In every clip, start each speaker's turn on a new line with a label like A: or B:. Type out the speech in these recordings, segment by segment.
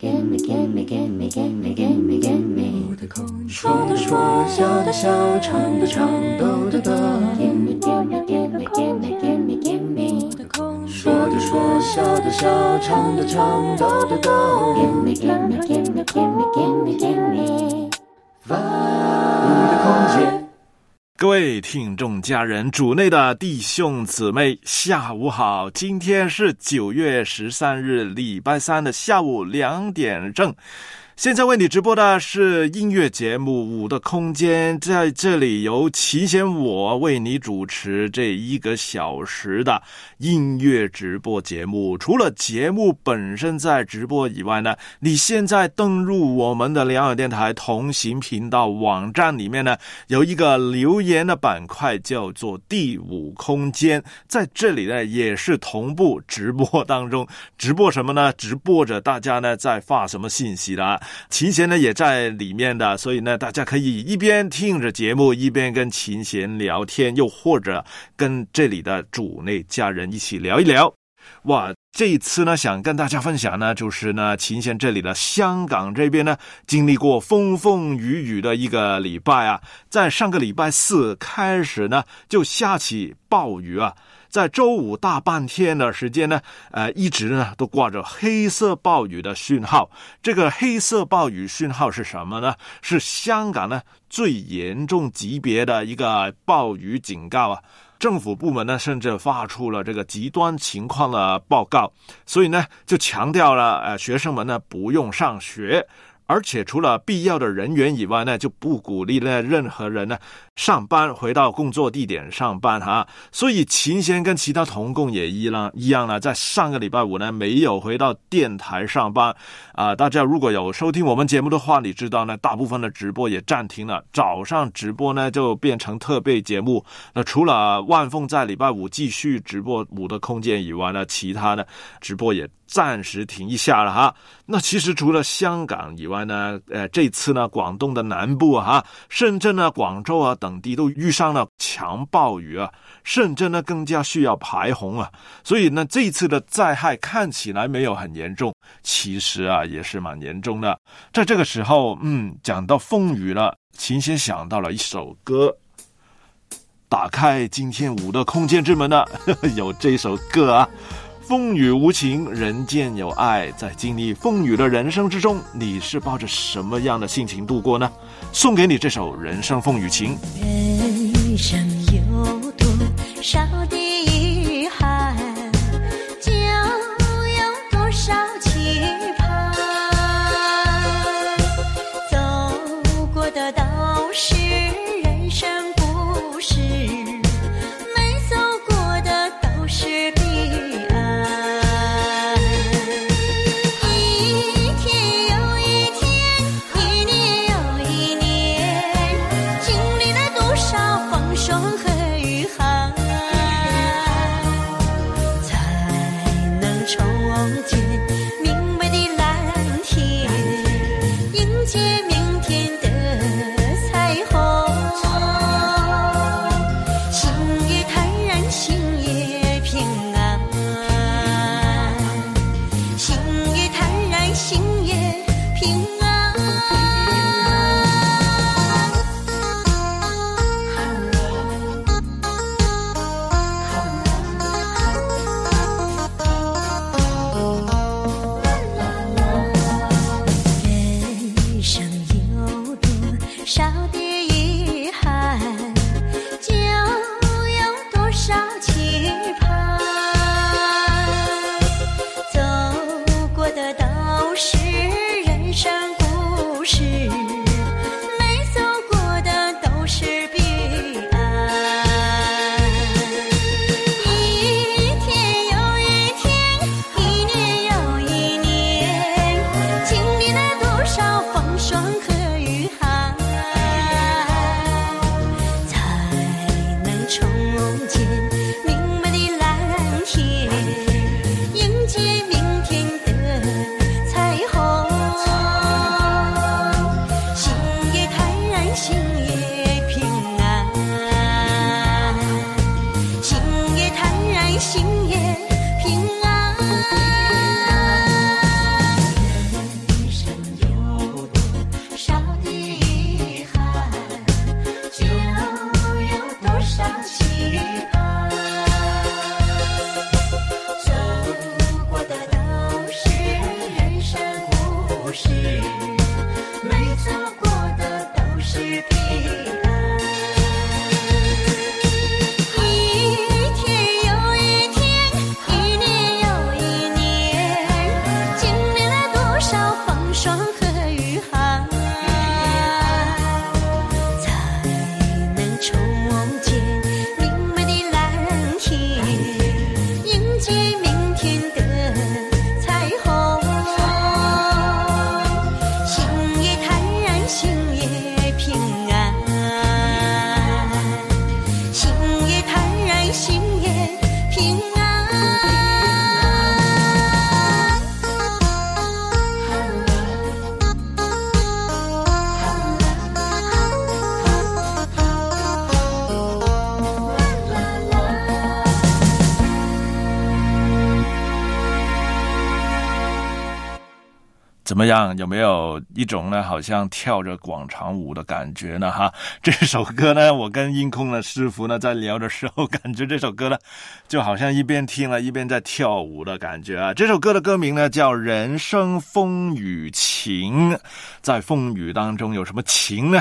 A: 说的说，笑的笑，唱的唱，抖的抖。Gimme, gimme, gimme, gimme, gimme, gimme. 说的说，笑的笑，唱的唱，抖的抖。Gimme, gimme, gimme, gimme, gimme, gimme. 五的空间。
B: 各位听众、家人、主内的弟兄姊妹，下午好！今天是九月十三日，礼拜三的下午两点正。现在为你直播的是音乐节目《五的空间》，在这里由齐贤我为你主持这一个小时的音乐直播节目。除了节目本身在直播以外呢，你现在登入我们的两耳电台同行频道网站里面呢，有一个留言的板块叫做“第五空间”，在这里呢也是同步直播当中，直播什么呢？直播着大家呢在发什么信息的。琴弦呢也在里面的，所以呢，大家可以一边听着节目，一边跟琴弦聊天，又或者跟这里的主内家人一起聊一聊。哇，这一次呢，想跟大家分享呢，就是呢，琴弦这里的香港这边呢，经历过风风雨雨的一个礼拜啊，在上个礼拜四开始呢，就下起暴雨啊。在周五大半天的时间呢，呃，一直呢都挂着黑色暴雨的讯号。这个黑色暴雨讯号是什么呢？是香港呢最严重级别的一个暴雨警告啊！政府部门呢甚至发出了这个极端情况的报告，所以呢就强调了，呃，学生们呢不用上学。而且除了必要的人员以外呢，就不鼓励呢任何人呢上班回到工作地点上班哈。所以秦贤跟其他同工也一样一样呢，在上个礼拜五呢没有回到电台上班啊。大家如果有收听我们节目的话，你知道呢，大部分的直播也暂停了，早上直播呢就变成特备节目。那除了万凤在礼拜五继续直播五的空间以外呢，其他的直播也。暂时停一下了哈。那其实除了香港以外呢，呃，这次呢，广东的南部哈，深圳呢、广州啊等等地都遇上了强暴雨啊，甚至呢更加需要排洪啊。所以呢，这次的灾害看起来没有很严重，其实啊也是蛮严重的。在这个时候，嗯，讲到风雨了，琴先想到了一首歌，打开今天五的空间之门呢，有这首歌啊。风雨无情，人间有爱。在经历风雨的人生之中，你是抱着什么样的心情度过呢？送给你这首《人生风雨情》。
C: 人生有多少
B: 怎么样？有没有一种呢，好像跳着广场舞的感觉呢？哈，这首歌呢，我跟音控的师傅呢在聊的时候，感觉这首歌呢，就好像一边听了一边在跳舞的感觉啊。这首歌的歌名呢叫《人生风雨情》，在风雨当中有什么情呢？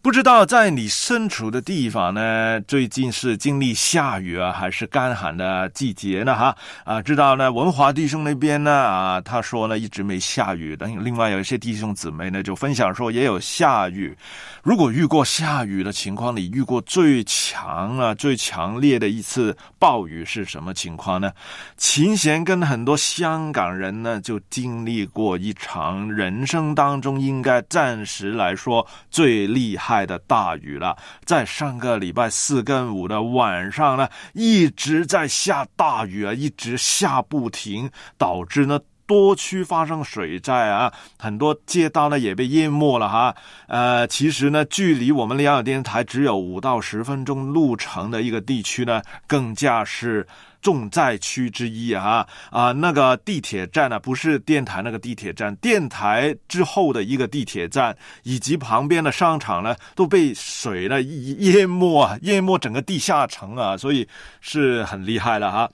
B: 不知道在你身处的地方呢，最近是经历下雨啊，还是干旱的季节呢？哈啊，知道呢，文华弟兄那边呢啊，他说呢一直没下雨的。另外有一些弟兄姊妹呢就分享说也有下雨。如果遇过下雨的情况，你遇过最强啊、最强烈的一次暴雨是什么情况呢？琴弦跟很多香港人呢就经历过一场人生当中应该暂时来说最厉害的大雨了。在上个礼拜四跟五的晚上呢，一直在下大雨啊，一直下不停，导致呢。多区发生水灾啊，很多街道呢也被淹没了哈。呃，其实呢，距离我们辽宁电台只有五到十分钟路程的一个地区呢，更加是重灾区之一啊啊！那个地铁站呢，不是电台那个地铁站，电台之后的一个地铁站以及旁边的商场呢，都被水呢淹没啊，淹没整个地下城啊，所以是很厉害了哈。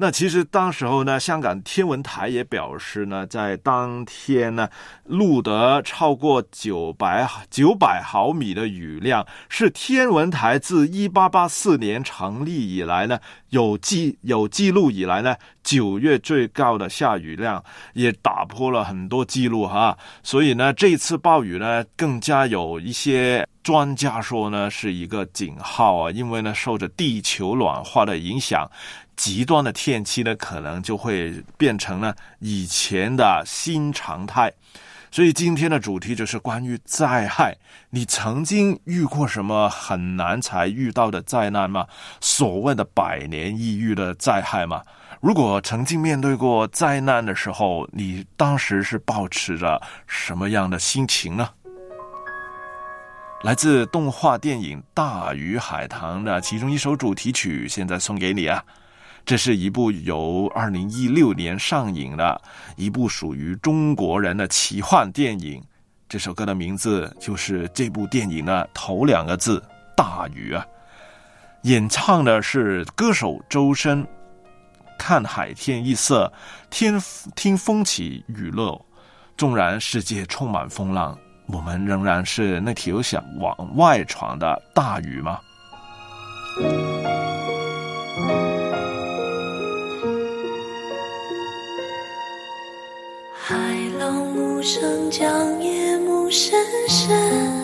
B: 那其实当时候呢，香港天文台也表示呢，在当天呢，录得超过九百九百毫米的雨量，是天文台自一八八四年成立以来呢，有记有记录以来呢，九月最高的下雨量，也打破了很多记录哈。所以呢，这次暴雨呢，更加有一些专家说呢，是一个警号啊，因为呢，受着地球暖化的影响。极端的天气呢，可能就会变成了以前的新常态。所以今天的主题就是关于灾害。你曾经遇过什么很难才遇到的灾难吗？所谓的百年一遇的灾害吗？如果曾经面对过灾难的时候，你当时是保持着什么样的心情呢？来自动画电影《大鱼海棠》的其中一首主题曲，现在送给你啊！这是一部由二零一六年上映的一部属于中国人的奇幻电影。这首歌的名字就是这部电影的头两个字“大雨”啊。演唱的是歌手周深。看海天一色，听听风起雨落。纵然世界充满风浪，我们仍然是那条想往外闯的大鱼吗？
A: 声将夜幕深深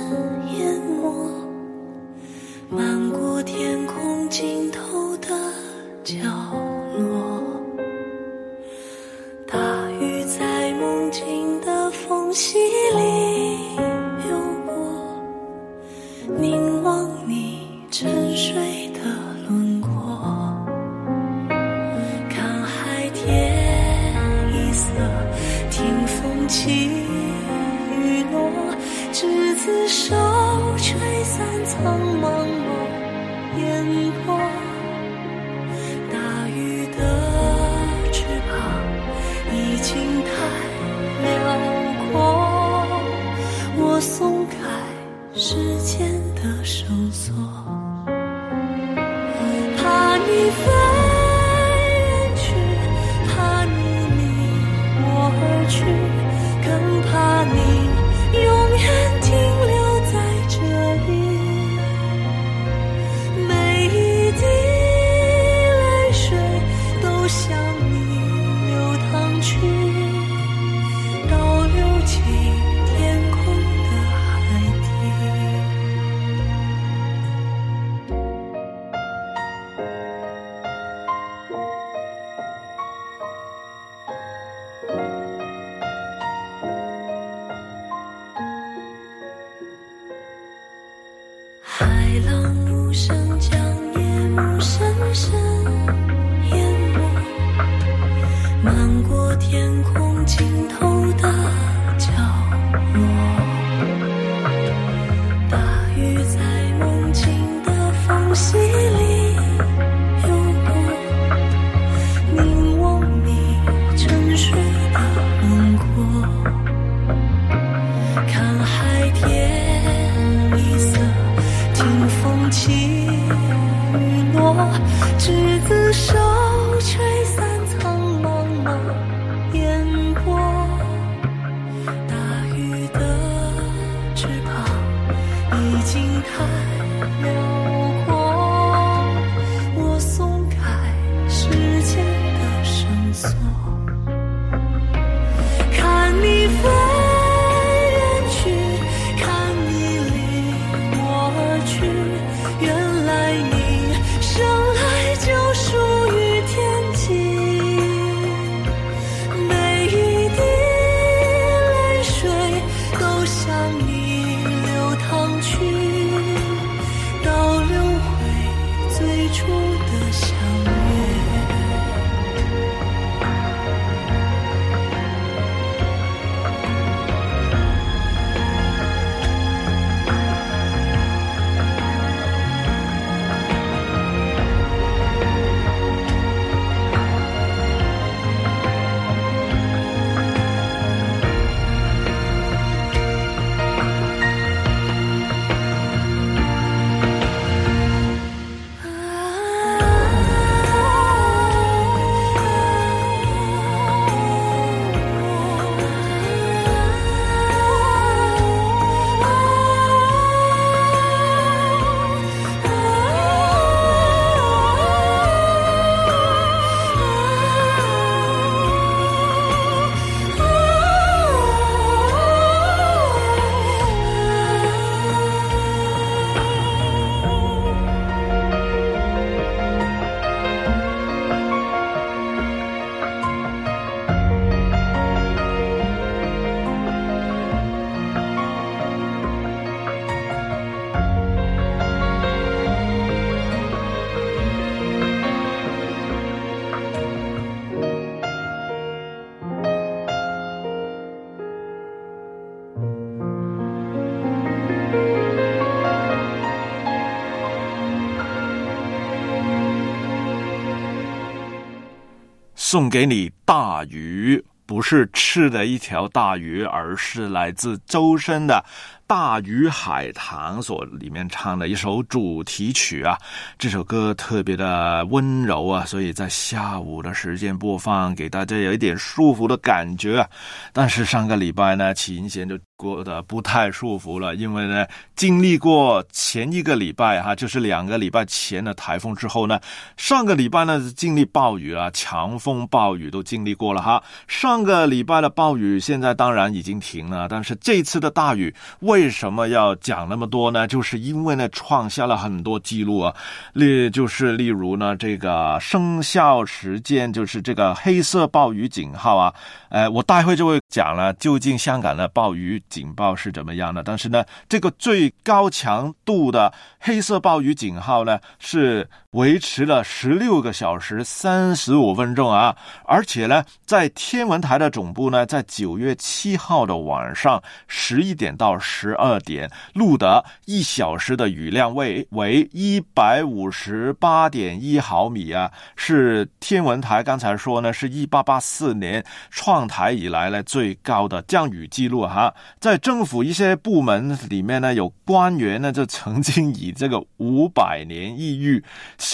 B: 送给你大鱼，不是吃的一条大鱼，而是来自周深的。大鱼海棠所里面唱的一首主题曲啊，这首歌特别的温柔啊，所以在下午的时间播放，给大家有一点舒服的感觉啊。但是上个礼拜呢，琴弦就过得不太舒服了，因为呢，经历过前一个礼拜哈，就是两个礼拜前的台风之后呢，上个礼拜呢经历暴雨啊，强风暴雨都经历过了哈。上个礼拜的暴雨现在当然已经停了，但是这次的大雨为什么要讲那么多呢？就是因为呢，创下了很多记录啊。例就是例如呢，这个生效时间就是这个黑色暴雨警号啊。呃，我待会就会讲了，究竟香港的暴雨警报是怎么样的。但是呢，这个最高强度的黑色暴雨警号呢，是维持了十六个小时三十五分钟啊。而且呢，在天文台的总部呢，在九月七号的晚上十一点到十。二点录得一小时的雨量为为一百五十八点一毫米啊，是天文台刚才说呢，是一八八四年创台以来呢最高的降雨记录哈。在政府一些部门里面呢，有官员呢就曾经以这个五百年一遇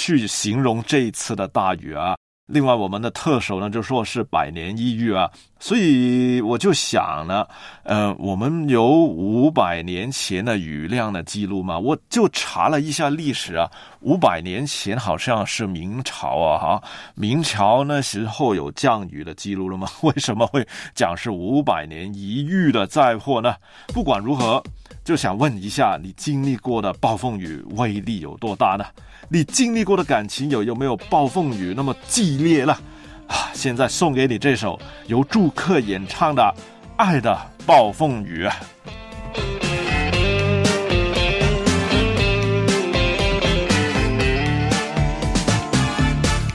B: 去形容这一次的大雨啊。另外，我们的特首呢就说是百年一遇啊，所以我就想呢，呃，我们有五百年前的雨量的记录吗？我就查了一下历史啊，五百年前好像是明朝啊，哈，明朝那时候有降雨的记录了吗？为什么会讲是五百年一遇的灾祸呢？不管如何，就想问一下，你经历过的暴风雨威力有多大呢？你经历过的感情有有没有暴风雨那么激烈了？啊，现在送给你这首由祝克演唱的《爱的暴风雨》。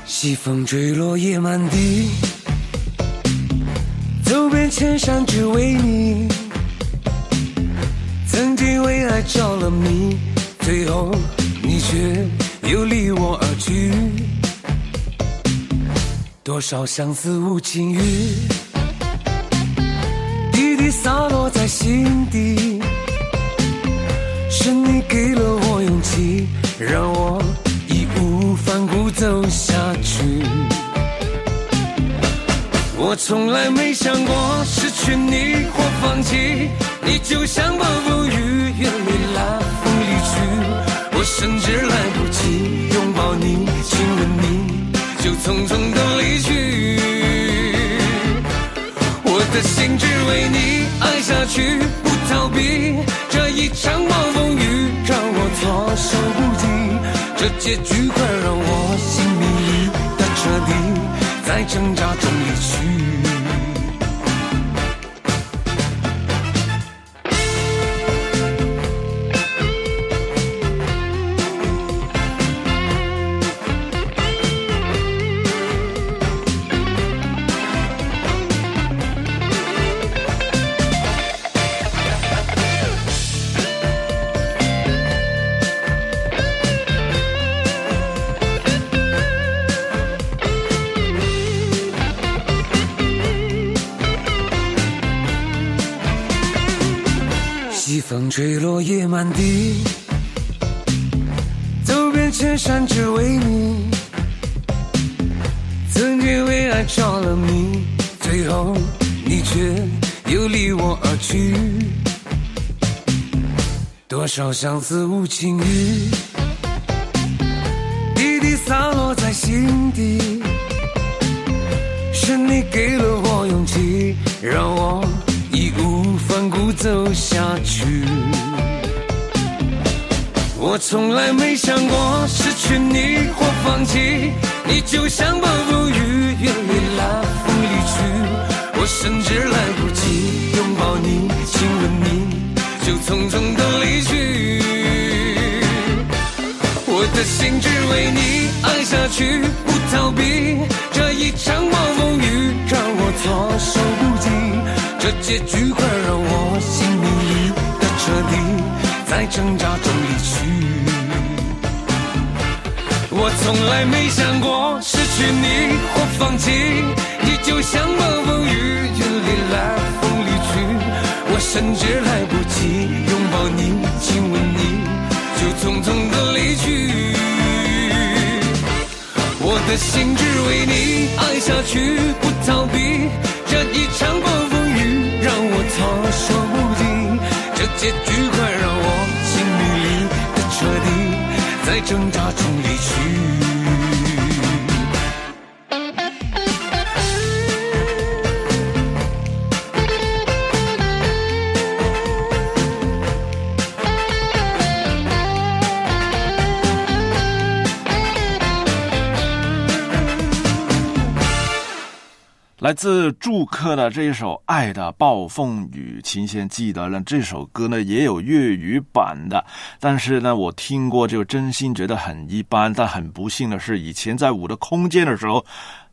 D: 西风吹落叶满地，走遍千山只为你。曾经为爱着了迷，最后你却。又离我而去，多少相思无情雨，滴滴洒落在心底。是你给了我勇气，让我义无反顾走下去。我从来没想过失去你或放弃，你就像暴风雨，远离了风离去。我甚至来不及拥抱你、亲吻你，就匆匆的离去。我的心只为你爱下去，不逃避这一场暴风雨，让我措手不及。这结局快让我心迷离的彻底，在挣扎中离去。多少相思无情雨，滴滴洒落在心底。是你给了我勇气，让我。义无反顾走下去，我从来没想过失去你或放弃，你就像心只为你爱下去，不逃避这一场暴风雨，让我措手不及。这结局快让我心迷离的彻底，在挣扎中离去。我从来没想过失去你或放弃，你就像暴风雨，云里来风里去，我甚至来不及拥抱你、亲吻你，匆匆的离去。我的心只为你爱下去，不逃避这一场暴风雨，让我措手不及。这结局快让我心迷离的彻底，在挣扎中离去。
B: 来自祝客的这一首《爱的暴风雨》，琴弦记得呢。这首歌呢也有粤语版的，但是呢我听过就真心觉得很一般。但很不幸的是，以前在我的空间的时候。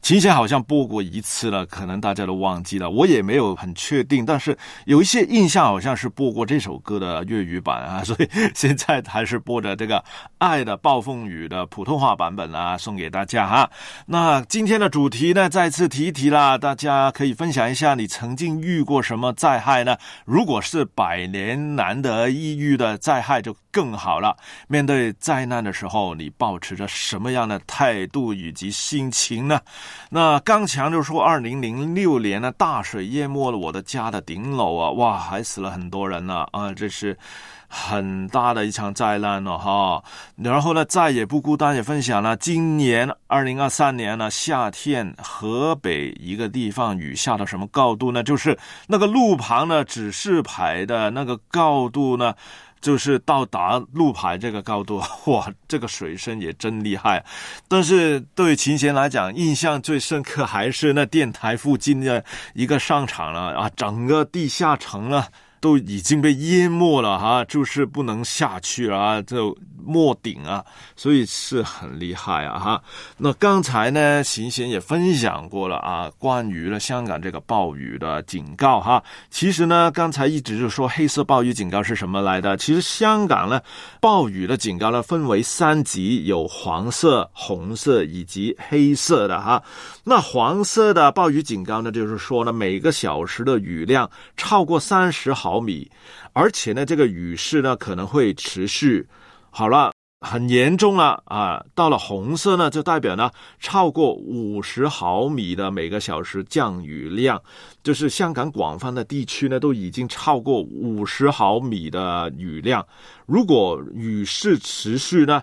B: 琴弦好像播过一次了，可能大家都忘记了，我也没有很确定，但是有一些印象，好像是播过这首歌的粤语版啊，所以现在还是播的这个《爱的暴风雨》的普通话版本啊，送给大家哈。那今天的主题呢，再次提一提啦，大家可以分享一下你曾经遇过什么灾害呢？如果是百年难得一遇的灾害，就更好了。面对灾难的时候，你保持着什么样的态度以及心情呢？那刚强就说，二零零六年呢，大水淹没了我的家的顶楼啊，哇，还死了很多人呢啊，这是很大的一场灾难了哈。然后呢，再也不孤单也分享了，今年二零二三年呢，夏天河北一个地方雨下到什么高度呢？就是那个路旁的指示牌的那个高度呢？就是到达路牌这个高度，哇，这个水深也真厉害。但是对琴弦来讲，印象最深刻还是那电台附近的一个商场了啊，整个地下城了。都已经被淹没了哈，就是不能下去啊，就没顶啊，所以是很厉害啊哈。那刚才呢，行贤也分享过了啊，关于了香港这个暴雨的警告哈。其实呢，刚才一直就说黑色暴雨警告是什么来的？其实香港呢，暴雨的警告呢分为三级，有黄色、红色以及黑色的哈。那黄色的暴雨警告呢，就是说呢，每个小时的雨量超过三十毫毫米，而且呢，这个雨势呢可能会持续。好了，很严重了啊！到了红色呢，就代表呢超过五十毫米的每个小时降雨量，就是香港广泛的地区呢都已经超过五十毫米的雨量。如果雨势持续呢，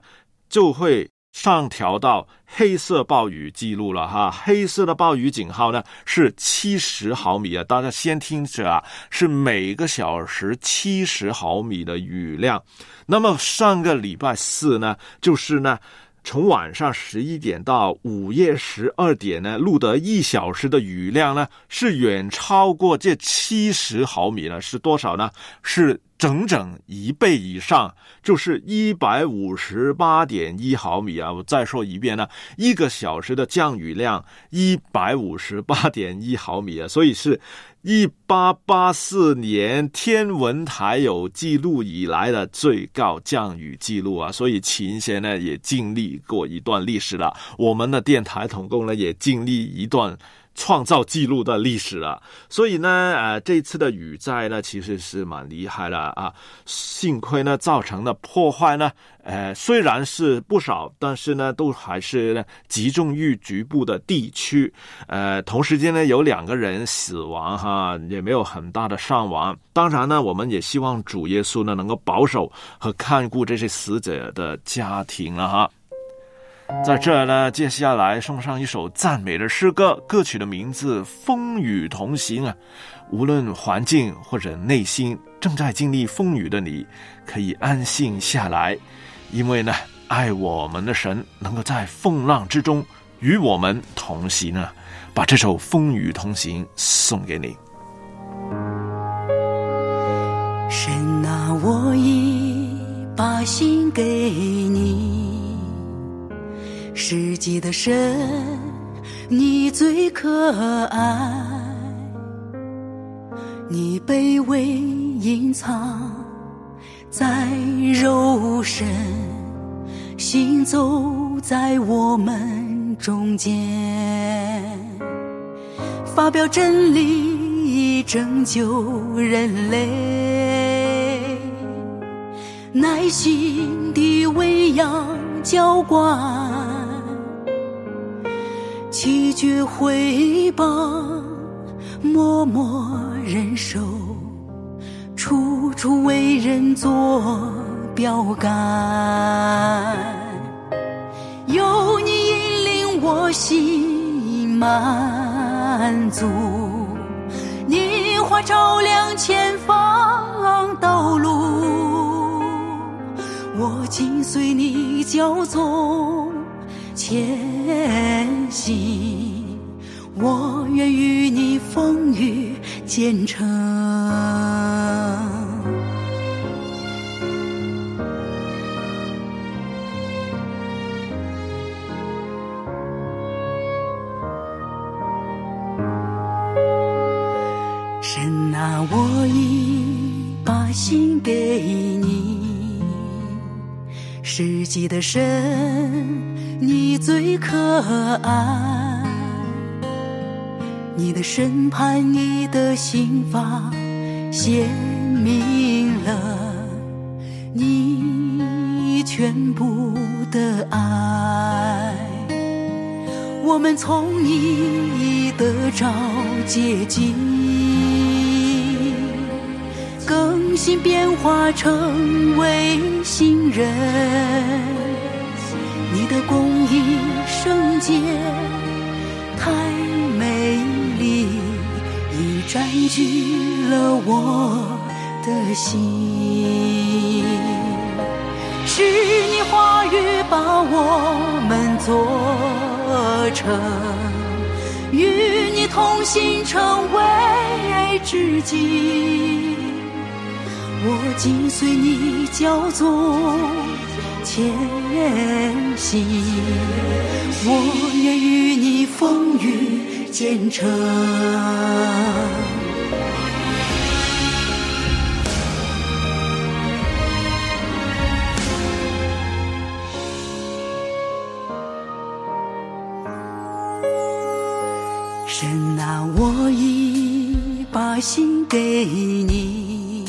B: 就会。上调到黑色暴雨记录了哈，黑色的暴雨警号呢是七十毫米啊，大家先听着啊，是每个小时七十毫米的雨量。那么上个礼拜四呢，就是呢。从晚上十一点到午夜十二点呢，录得一小时的雨量呢，是远超过这七十毫米呢，是多少呢？是整整一倍以上，就是一百五十八点一毫米啊！我再说一遍呢，一个小时的降雨量一百五十八点一毫米啊，所以是。一八八四年天文台有记录以来的最高降雨记录啊，所以琴弦呢也经历过一段历史了。我们的电台统共呢也经历一段。创造记录的历史了，所以呢，呃，这次的雨灾呢，其实是蛮厉害的啊。幸亏呢，造成的破坏呢，呃，虽然是不少，但是呢，都还是呢集中于局部的地区。呃，同时间呢，有两个人死亡哈，也没有很大的伤亡。当然呢，我们也希望主耶稣呢，能够保守和看顾这些死者的家庭了哈。在这儿呢，接下来送上一首赞美的诗歌，歌曲的名字《风雨同行》啊。无论环境或者内心正在经历风雨的你，可以安心下来，因为呢，爱我们的神能够在风浪之中与我们同行呢。把这首《风雨同行》送给你。
A: 神啊，我已把心给你。世界的神，你最可爱。你卑微隐藏在柔身，
E: 行走在我们中间，发表真理，拯救人类，耐心地喂养浇灌，弃绝回报，默默忍受，处处为人做。标杆，有你引领我心满足，你花照亮前方道路，我紧随你脚踪前行，我愿与你风雨兼程。神啊我已把心给你，世纪的神，最可爱。你的审判，你的刑罚，显明了你全部的爱。我们从你得着接近。心变化成为新人，你的公义圣洁太美丽，已占据了我的心。是你话语把我们做成，与你同行成为知己。我紧随你脚踪前行，我愿与你风雨兼程。神啊，我已把心给你。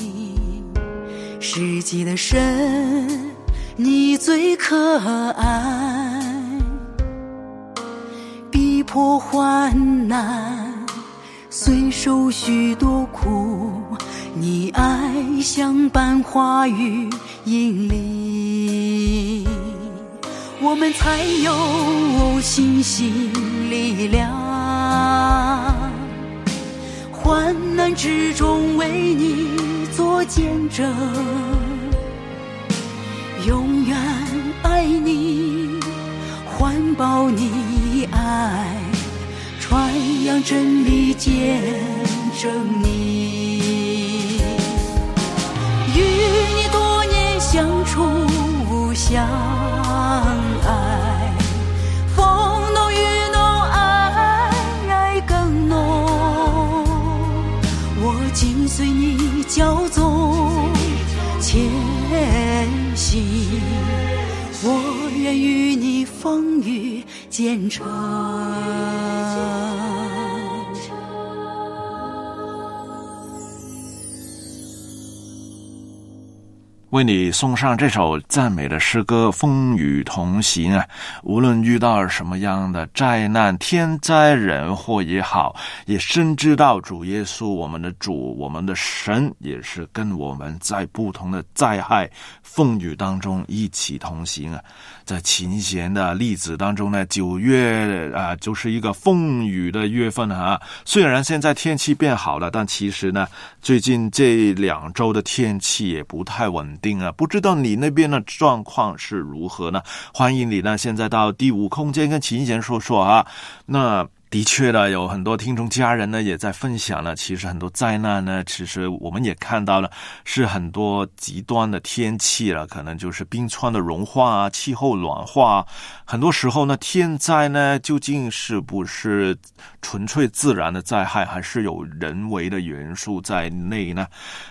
E: 世纪的神，最可爱。逼迫患难，虽受许多苦，你爱相伴，话语引领，我们才有信心力量。患难之中为你。做见证，爱你，环抱你爱，传扬真理，见证你，与你多年相处相爱，风浓雨浓，爱爱更浓，我紧随你。叫做前行，与你风雨兼程。
B: 为你送上这首赞美的诗歌《风雨同行》啊！无论遇到什么样的灾难、天灾人祸也好，也深知道主耶稣，我们的主，我们的神，也是跟我们在不同的灾害、风雨当中一起同行啊！在琴弦的例子当中呢，九月啊，就是一个风雨的月份哈。虽然现在天气变好了，但其实呢，最近这两周的天气也不太稳。定啊，不知道你那边的状况是如何呢？欢迎你呢，现在到第五空间跟琴弦说说啊。那的确的，有很多听众家人呢也在分享了。其实很多灾难呢，其实我们也看到了，是很多极端的天气了，可能就是冰川的融化啊，气候暖化。很多时候呢，天灾呢究竟是不是纯粹自然的灾害，还是有人为的元素在内呢？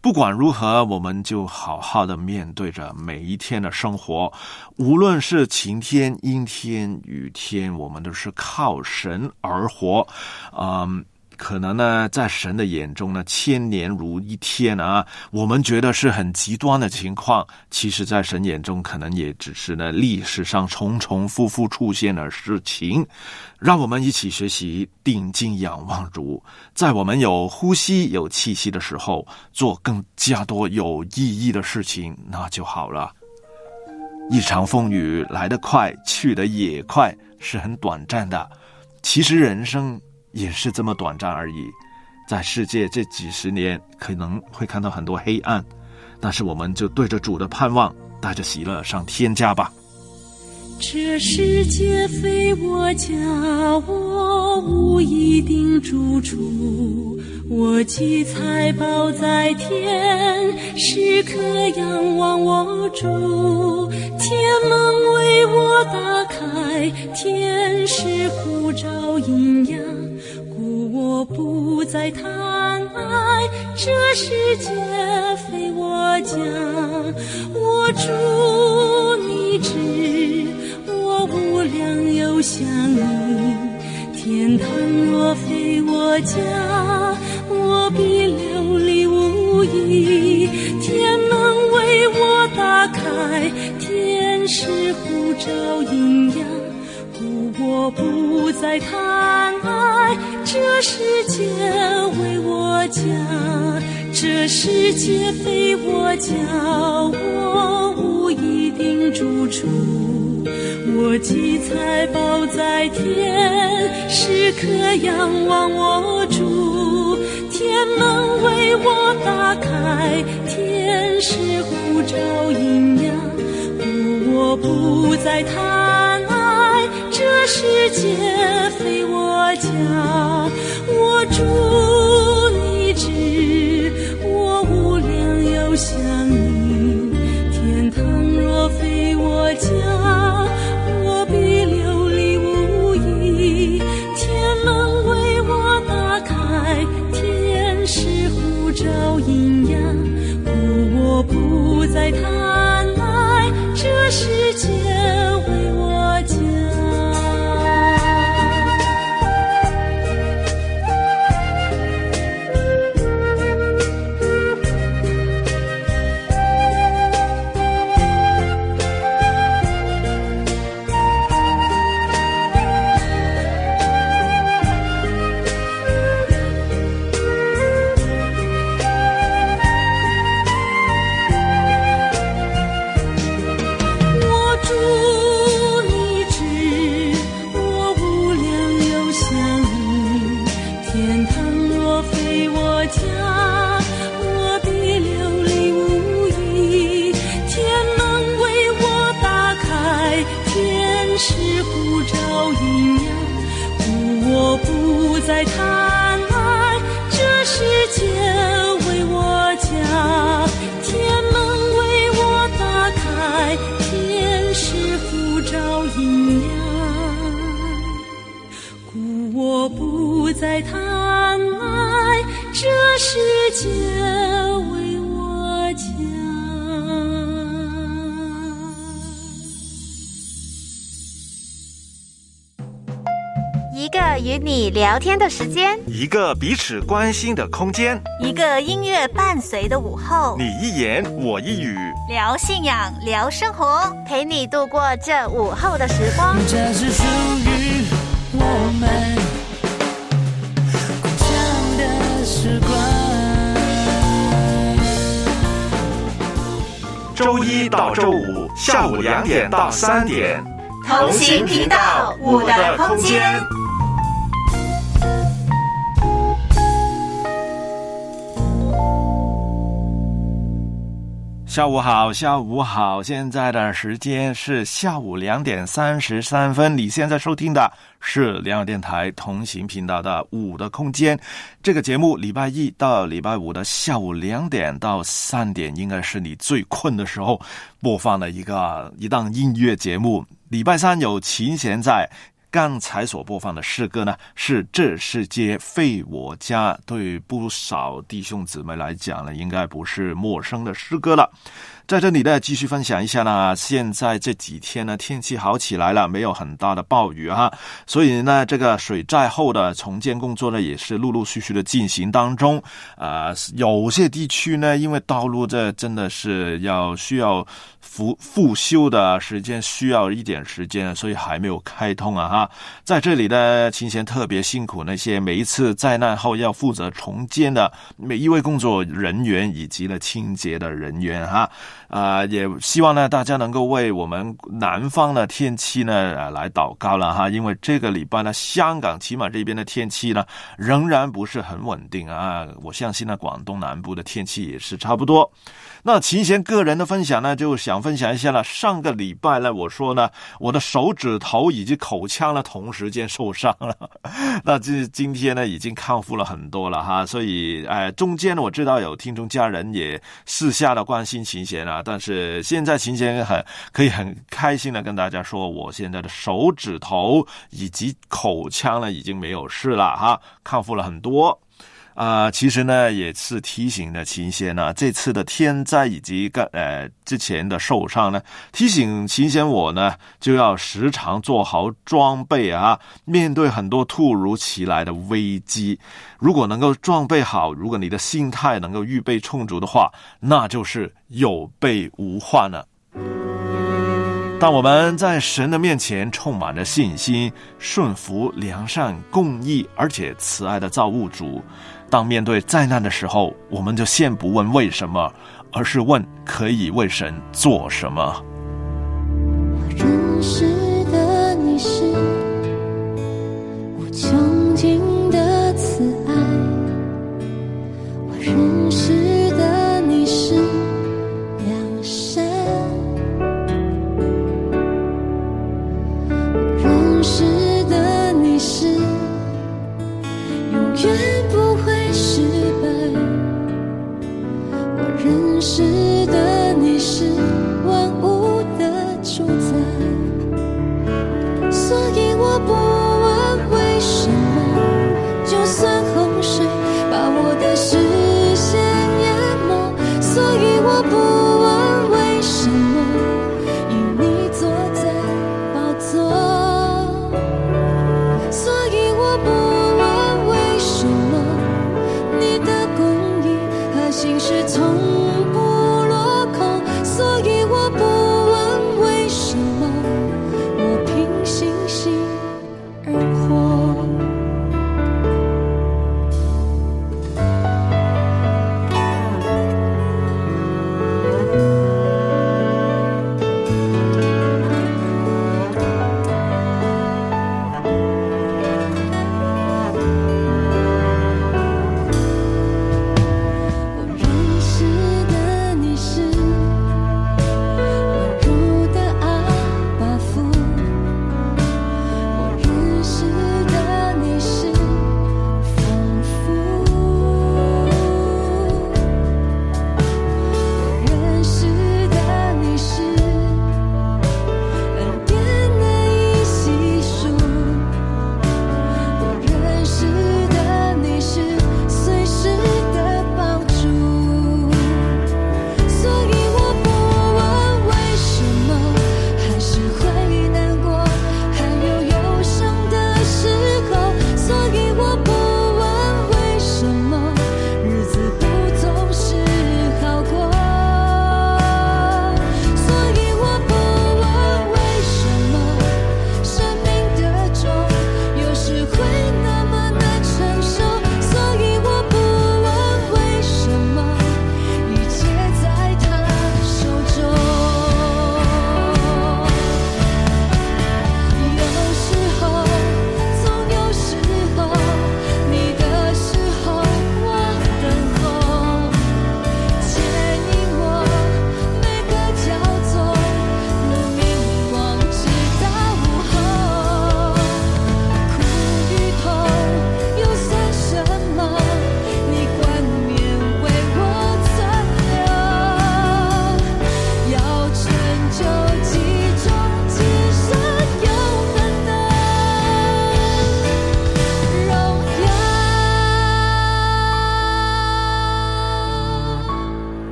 B: 不管如何，我们就好好的面对着每一天的生活，无论是晴天、阴天、雨天，我们都是靠神而。活，嗯，可能呢，在神的眼中呢，千年如一天啊。我们觉得是很极端的情况，其实，在神眼中，可能也只是呢历史上重重复复出现的事情。让我们一起学习，定睛仰望主，在我们有呼吸、有气息的时候，做更加多有意义的事情，那就好了。一场风雨来得快，去得也快，是很短暂的。其实人生也是这么短暂而已，在世界这几十年可能会看到很多黑暗，但是我们就对着主的盼望，带着喜乐上天家吧。
A: 这世界非我家，我无一定住处。我寄财宝在天，时刻仰望我主。天门为我打开，天使呼召阴阳，故我不再贪爱。这世界非我家，我主你知，无量有想你。天堂若非我家。我必流离无依，天门为我打开，天使护照阴阳，故我不再贪爱这世界为我家，这世界非我家，我无一定住处，我积财宝在天，时刻仰望我主。天门为我打开，天使呼召阴阳，故我不再贪爱这世界非我家。我主
C: 的时间，
B: 一个彼此关心的空间，
C: 一个音乐伴随的午后，
B: 你一言我一语，
C: 聊信仰，聊生活，陪你度过这午后的时光。
D: 这是属于我们共享的时
B: 光。周一到周五下午两点到三点，
C: 同行频道五的空间。
B: 下午好，下午好，现在的时间是下午两点三十三分。你现在收听的是两岸电台同行频道的《五的空间》这个节目，礼拜一到礼拜五的下午两点到三点，应该是你最困的时候播放的一个一档音乐节目。礼拜三有琴弦在。刚才所播放的诗歌呢，是《这世界非我家》，对不少弟兄姊妹来讲呢，应该不是陌生的诗歌了。在这里呢，继续分享一下呢。现在这几天呢，天气好起来了，没有很大的暴雨哈，所以呢，这个水灾后的重建工作呢，也是陆陆续续的进行当中。啊，有些地区呢，因为道路这真的是要需要复复修的时间，需要一点时间，所以还没有开通啊哈。在这里呢，秦贤特别辛苦那些每一次灾难后要负责重建的每一位工作人员以及呢清洁的人员哈。啊，也希望呢，大家能够为我们南方的天气呢，来祷告了哈。因为这个礼拜呢，香港起码这边的天气呢，仍然不是很稳定啊。我相信呢，广东南部的天气也是差不多。那秦贤个人的分享呢，就想分享一下了。上个礼拜呢，我说呢，我的手指头以及口腔呢，同时间受伤了。那这今天呢，已经康复了很多了哈。所以，哎，中间我知道有听众家人也私下的关心秦贤啊。但是现在秦贤很可以很开心的跟大家说，我现在的手指头以及口腔呢，已经没有事了哈，康复了很多。啊，其实呢也是提醒的秦仙呢，这次的天灾以及个呃之前的受伤呢，提醒秦仙我呢就要时常做好装备啊，面对很多突如其来的危机，如果能够装备好，如果你的心态能够预备充足的话，那就是有备无患了。当我们在神的面前充满了信心，顺服良善、公义而且慈爱的造物主。当面对灾难的时候，我们就先不问为什么，而是问可以为神做什么。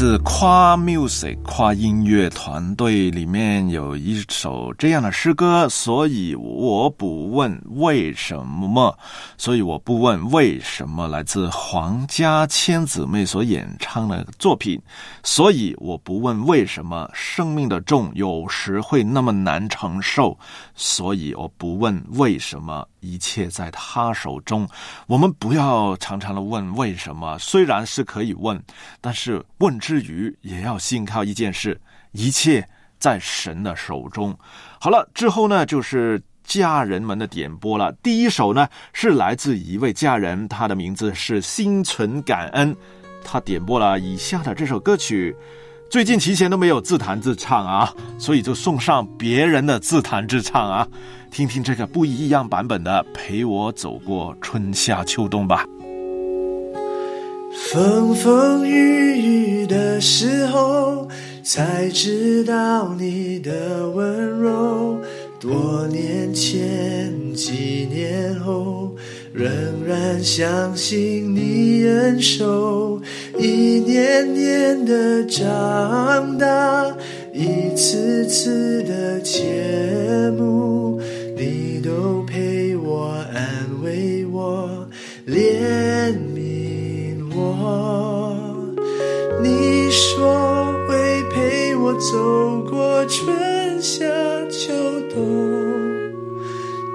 B: 自夸 music 夸音乐团队里面有一首这样的诗歌，所以我不问为什么，所以我不问为什么。来自黄家千姊妹所演唱的作品，所以我不问为什么。生命的重有时会那么难承受，所以我不问为什么。一切在他手中，我们不要常常的问为什么，虽然是可以问，但是问之余也要信靠一件事：一切在神的手中。好了，之后呢就是家人们的点播了。第一首呢是来自一位家人，他的名字是心存感恩，他点播了以下的这首歌曲。最近提前都没有自弹自唱啊，所以就送上别人的自弹自唱啊。听听这个不一样版本的《陪我走过春夏秋冬》吧。
F: 风风雨雨的时候，才知道你的温柔。多年前，几年后，仍然相信你恩手。一年年的长大，一次次的切慕，你都陪我，安慰我，怜悯我。你说会陪我走过春夏秋冬，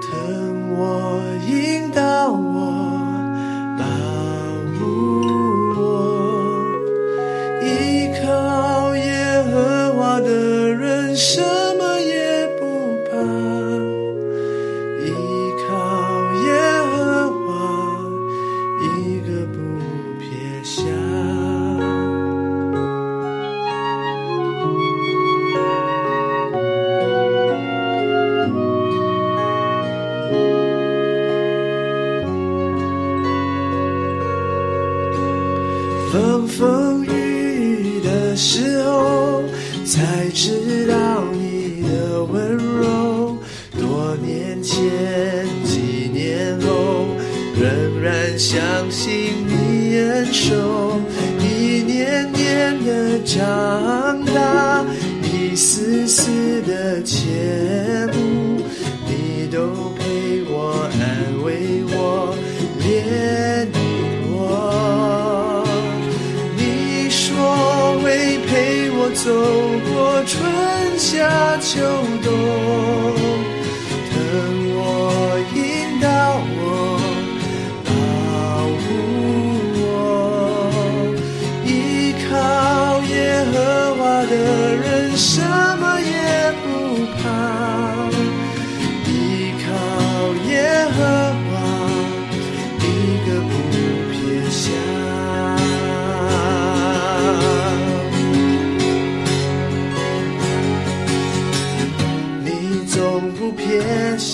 F: 疼我，引导我，保护我。依靠耶和华的人，生长大，一丝丝的切慕，你都陪我，安慰我，怜悯我。你说会陪我走过春夏秋冬，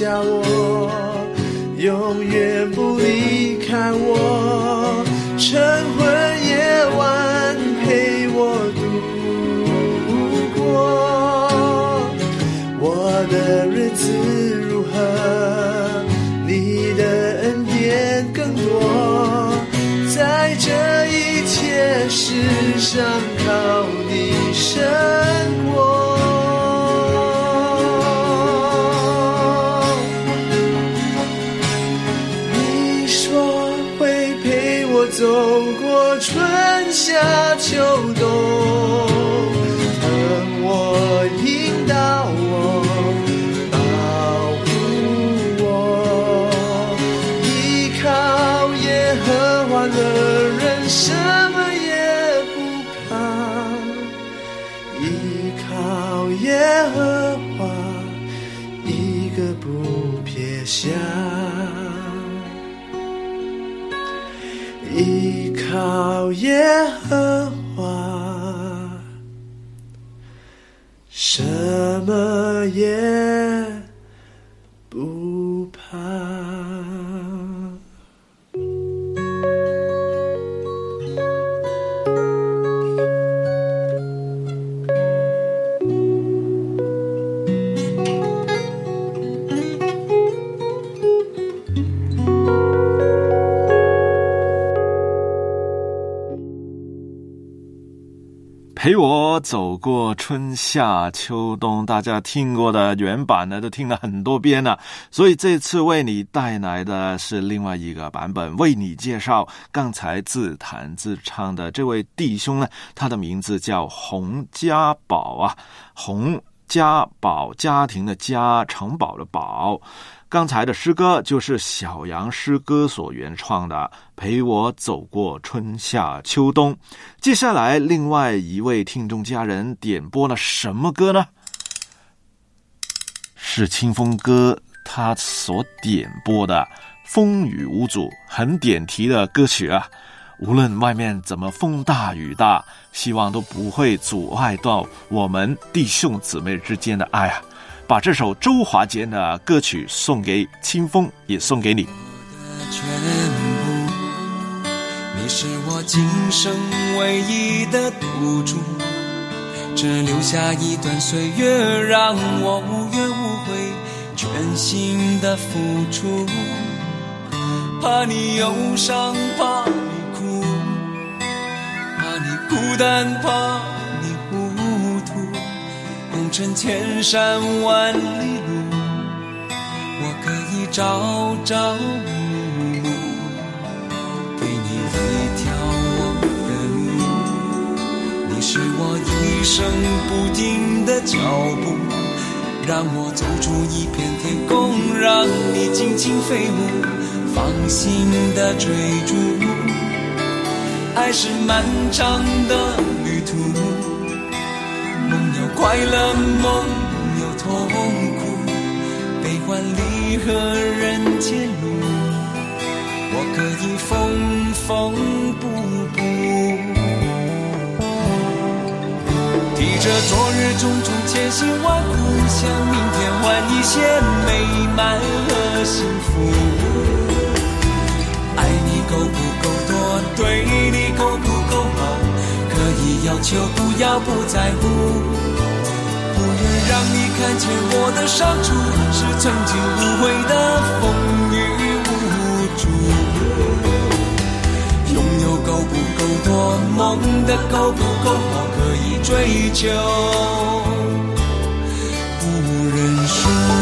F: 下我，永远不离开我。晨昏夜晚陪我度过，我的日子如何，你的恩典更多，在这一切世上靠你身。依靠耶和华，什么也
B: 走过春夏秋冬，大家听过的原版呢，都听了很多遍了。所以这次为你带来的是另外一个版本，为你介绍刚才自弹自唱的这位弟兄呢，他的名字叫洪家宝啊，洪家宝，家庭的家，城堡的堡。刚才的诗歌就是小杨诗歌所原创的，陪我走过春夏秋冬。接下来，另外一位听众家人点播了什么歌呢？是清风哥他所点播的《风雨无阻》，很点题的歌曲啊。无论外面怎么风大雨大，希望都不会阻碍到我们弟兄姊妹之间的爱啊。把这首周华健的歌曲送给清风，也送给你。
D: 全部，你是我今生唯一的赌注，只留下一段岁月，让我无怨无悔，全心的付出。怕你忧伤，怕你哭，怕你孤单，怕你糊。红尘千山万里路，我可以朝朝暮暮，给你一条我的路。你是我一生不停的脚步，让我走出一片天空，让你尽情飞舞，放心的追逐。爱是漫长的旅途。快乐，梦有痛苦，悲欢离合人间路，我可以缝缝补补。提着昨日种种千辛万苦，向明天换一些美满和幸福。爱你够不够多？对你够不够？要求，不要不在乎。不愿让你看见我的伤处，是曾经无悔的风雨无阻。拥有够不够多？梦的够不够好？可以追求，不认输。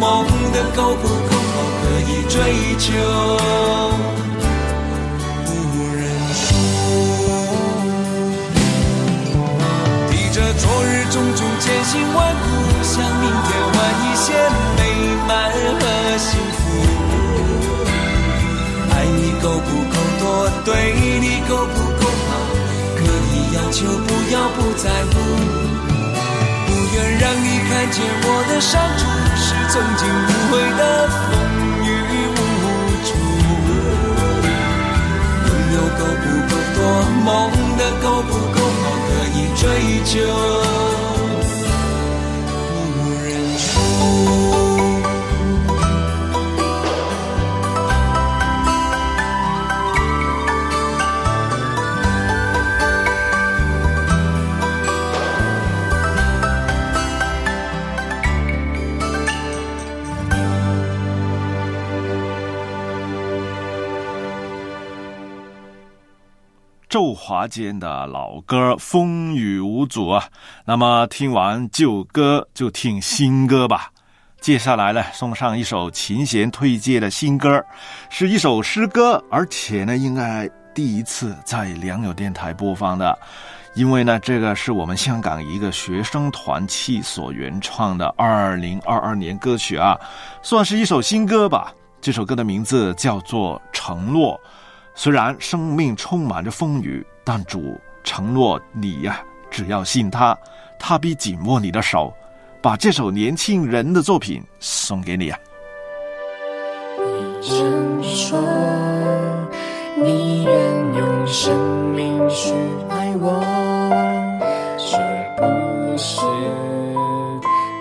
D: 梦的够不够好，可以追求。无人提着昨日种种艰辛万苦，向明天换一些美满和幸福。爱你够不够多，对你够不够好，可以要求不要不在乎。不愿让你看见我的伤处，是曾经无悔的风雨无阻。拥有够不够多，梦的够不够好，可以追求，不认输。
B: 周华健的老歌《风雨无阻》啊，那么听完旧歌就听新歌吧。接下来呢，送上一首琴弦推荐的新歌，是一首诗歌，而且呢，应该第一次在良友电台播放的，因为呢，这个是我们香港一个学生团契所原创的二零二二年歌曲啊，算是一首新歌吧。这首歌的名字叫做《承诺》。虽然生命充满着风雨，但主承诺你呀、只要信他，他必紧握你的手。把这首年轻人的作品送给你啊！
G: 曾说你愿用生命去爱我，这不是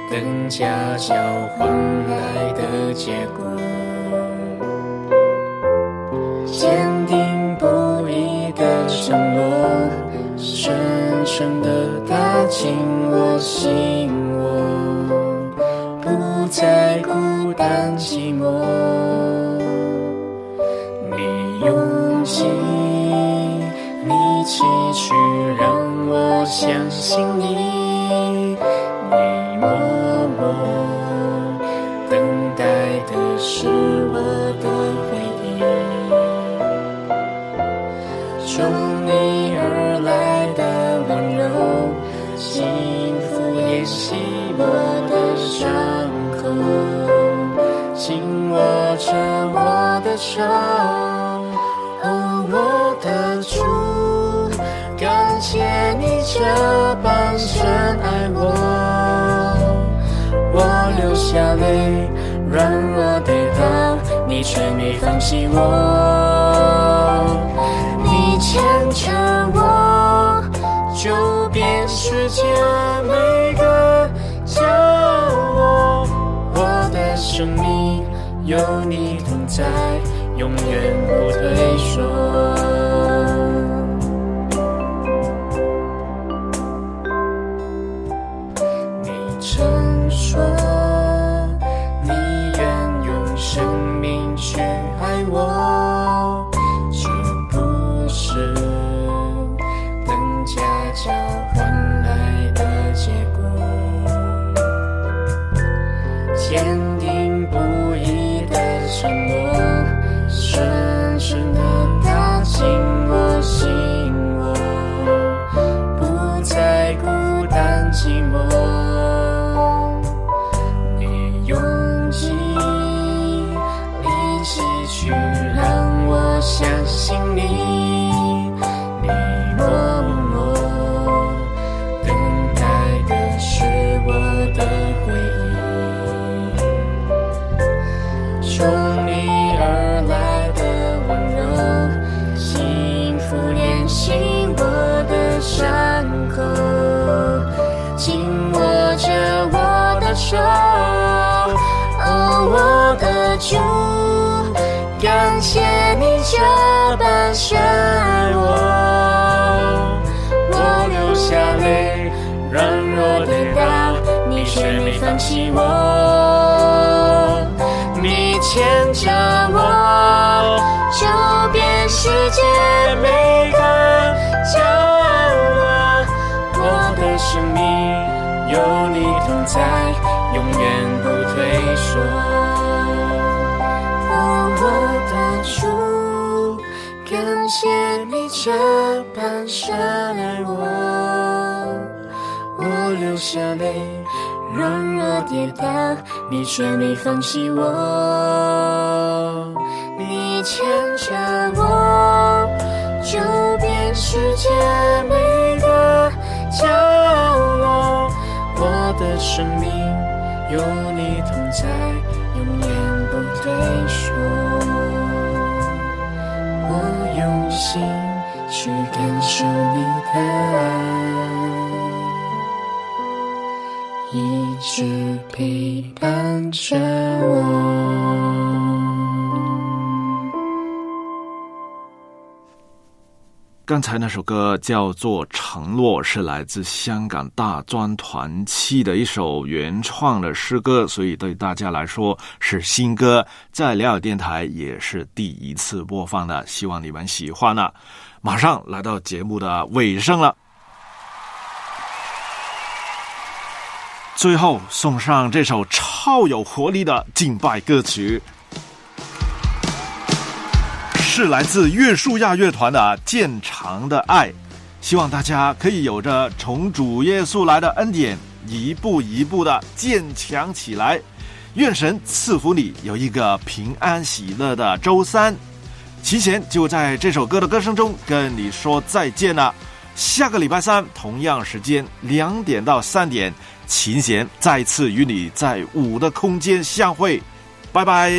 G: 等价交换来的结果。坚定不移的承诺，深深的打进我心窝，不再孤单寂寞。你用尽力气去让我相信，你手。哦，我的主，感谢你这般深爱我，我流下泪，软弱跌倒，你却没放弃我。你牵着我，走遍世界每个角落。我的生命有你同在，永远不退缩。牵着我，走遍世界每个角落。我的生命有你同在，永远不退缩。哦，我的主，感谢你这般深爱我。我流下泪，软弱跌倒，你却没放弃我。你牵着我，走遍世界每个角落。我的生命有你同在，永远不退缩。我用心去感受你的爱。直陪伴着我。
H: 刚才那首歌叫做《承诺》，是来自香港大专团契的一首原创的诗歌，所以对大家来说是新歌，在辽尔电台也是第一次播放的，希望你们喜欢了。马上来到节目的尾声了。最后送上这首超有活力的敬拜歌曲，是来自约书亚乐团的《渐长的爱》，希望大家可以有着从主耶稣来的恩典，一步一步的坚强起来。愿神赐福你有一个平安喜乐的周三。齐贤就在这首歌的歌声中跟你说再见了。下个礼拜三同样时间两点到三点。琴弦再次与你在五的空间相会，拜拜。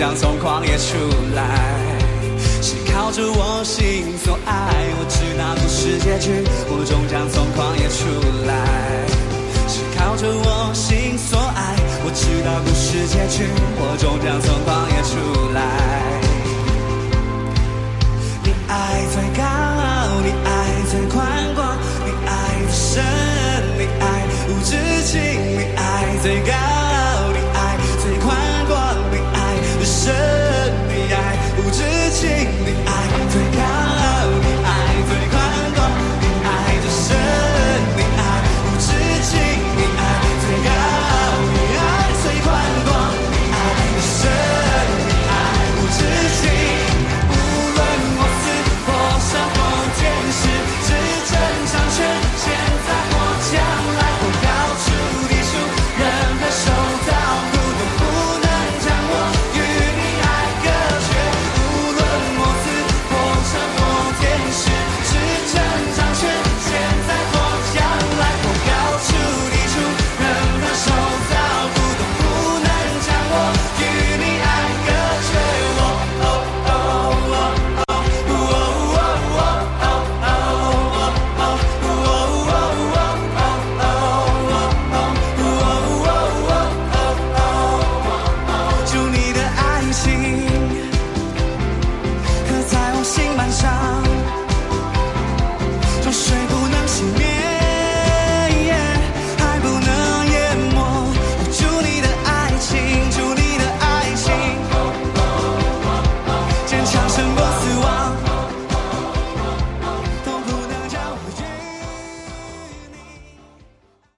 I: 将从旷野出来，是靠着我心所爱。我知道故事结局，我终将从旷野出来，是靠着我心所爱。我知道故事结局，我终将从旷野出来。你爱最高傲，你爱最宽广，你爱最深，你爱无止境，你爱最高。